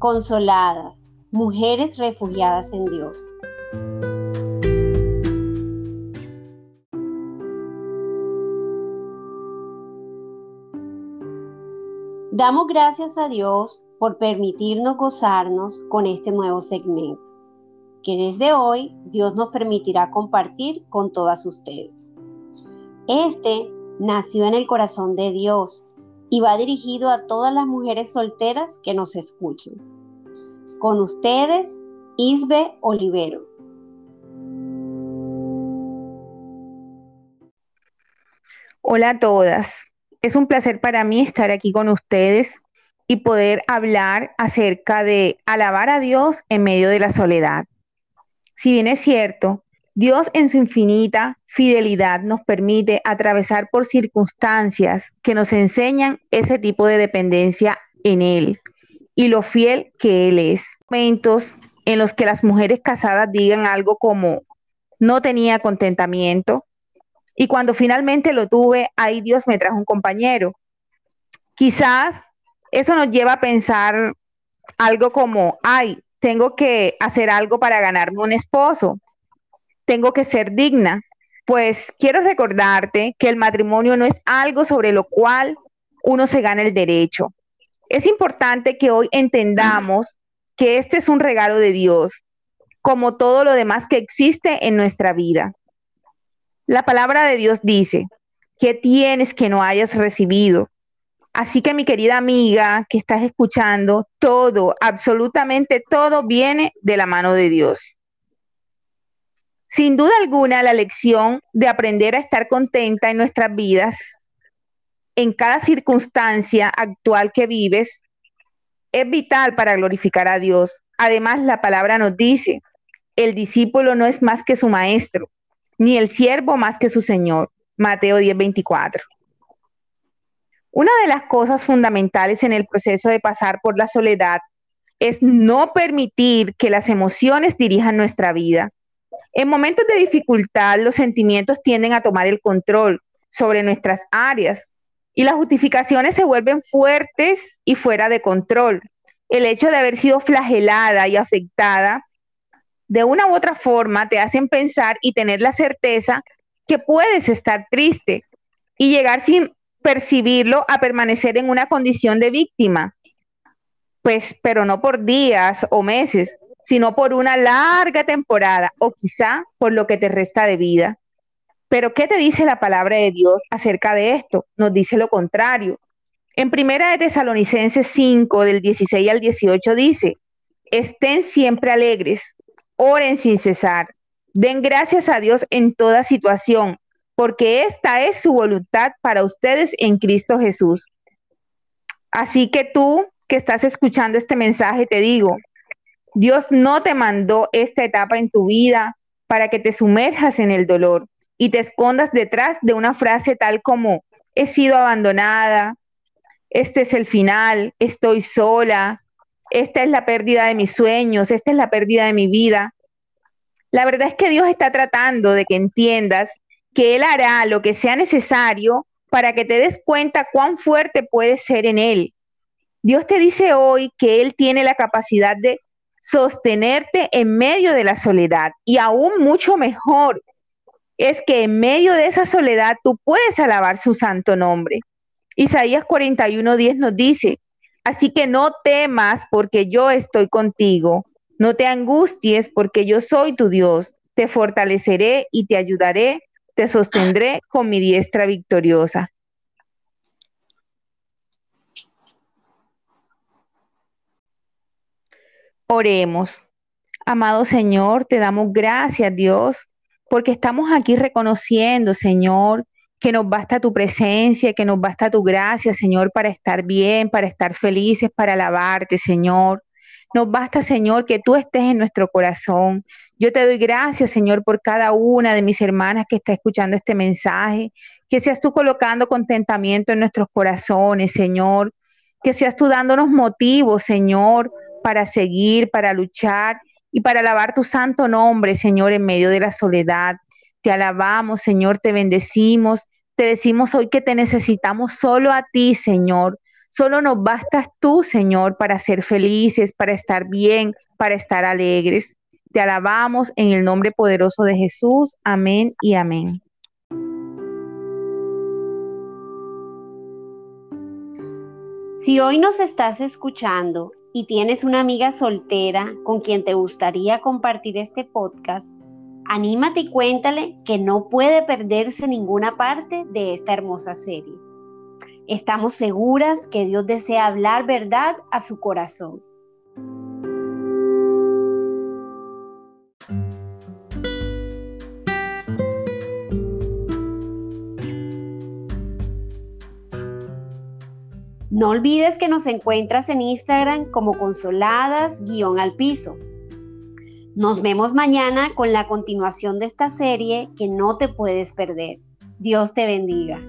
consoladas, mujeres refugiadas en Dios. Damos gracias a Dios por permitirnos gozarnos con este nuevo segmento, que desde hoy Dios nos permitirá compartir con todas ustedes. Este nació en el corazón de Dios y va dirigido a todas las mujeres solteras que nos escuchen. Con ustedes, Isbe Olivero. Hola a todas. Es un placer para mí estar aquí con ustedes y poder hablar acerca de alabar a Dios en medio de la soledad. Si bien es cierto, Dios en su infinita fidelidad nos permite atravesar por circunstancias que nos enseñan ese tipo de dependencia en Él y lo fiel que Él es. Momentos en los que las mujeres casadas digan algo como, no tenía contentamiento, y cuando finalmente lo tuve, ahí Dios me trajo un compañero. Quizás eso nos lleva a pensar algo como, ay, tengo que hacer algo para ganarme un esposo, tengo que ser digna. Pues quiero recordarte que el matrimonio no es algo sobre lo cual uno se gana el derecho. Es importante que hoy entendamos que este es un regalo de Dios, como todo lo demás que existe en nuestra vida. La palabra de Dios dice, ¿qué tienes que no hayas recibido? Así que mi querida amiga que estás escuchando, todo, absolutamente todo viene de la mano de Dios. Sin duda alguna, la lección de aprender a estar contenta en nuestras vidas, en cada circunstancia actual que vives, es vital para glorificar a Dios. Además, la palabra nos dice, el discípulo no es más que su maestro ni el siervo más que su Señor. Mateo 10:24. Una de las cosas fundamentales en el proceso de pasar por la soledad es no permitir que las emociones dirijan nuestra vida. En momentos de dificultad, los sentimientos tienden a tomar el control sobre nuestras áreas y las justificaciones se vuelven fuertes y fuera de control. El hecho de haber sido flagelada y afectada de una u otra forma te hacen pensar y tener la certeza que puedes estar triste y llegar sin percibirlo a permanecer en una condición de víctima. Pues, pero no por días o meses, sino por una larga temporada o quizá por lo que te resta de vida. Pero ¿qué te dice la palabra de Dios acerca de esto? Nos dice lo contrario. En primera de Tesalonicenses 5 del 16 al 18 dice, estén siempre alegres, oren sin cesar. Den gracias a Dios en toda situación, porque esta es su voluntad para ustedes en Cristo Jesús. Así que tú que estás escuchando este mensaje, te digo, Dios no te mandó esta etapa en tu vida para que te sumerjas en el dolor y te escondas detrás de una frase tal como, he sido abandonada, este es el final, estoy sola, esta es la pérdida de mis sueños, esta es la pérdida de mi vida. La verdad es que Dios está tratando de que entiendas que Él hará lo que sea necesario para que te des cuenta cuán fuerte puedes ser en Él. Dios te dice hoy que Él tiene la capacidad de sostenerte en medio de la soledad y aún mucho mejor es que en medio de esa soledad tú puedes alabar su santo nombre. Isaías 41:10 nos dice, Así que no temas porque yo estoy contigo. No te angusties porque yo soy tu Dios. Te fortaleceré y te ayudaré. Te sostendré con mi diestra victoriosa. Oremos. Amado Señor, te damos gracias, Dios, porque estamos aquí reconociendo, Señor, que nos basta tu presencia, que nos basta tu gracia, Señor, para estar bien, para estar felices, para alabarte, Señor. Nos basta, Señor, que tú estés en nuestro corazón. Yo te doy gracias, Señor, por cada una de mis hermanas que está escuchando este mensaje. Que seas tú colocando contentamiento en nuestros corazones, Señor. Que seas tú dándonos motivos, Señor, para seguir, para luchar y para alabar tu santo nombre, Señor, en medio de la soledad. Te alabamos, Señor, te bendecimos. Te decimos hoy que te necesitamos solo a ti, Señor. Solo nos bastas tú, Señor, para ser felices, para estar bien, para estar alegres. Te alabamos en el nombre poderoso de Jesús. Amén y amén. Si hoy nos estás escuchando y tienes una amiga soltera con quien te gustaría compartir este podcast, anímate y cuéntale que no puede perderse ninguna parte de esta hermosa serie. Estamos seguras que Dios desea hablar verdad a su corazón. No olvides que nos encuentras en Instagram como consoladas-al piso. Nos vemos mañana con la continuación de esta serie que no te puedes perder. Dios te bendiga.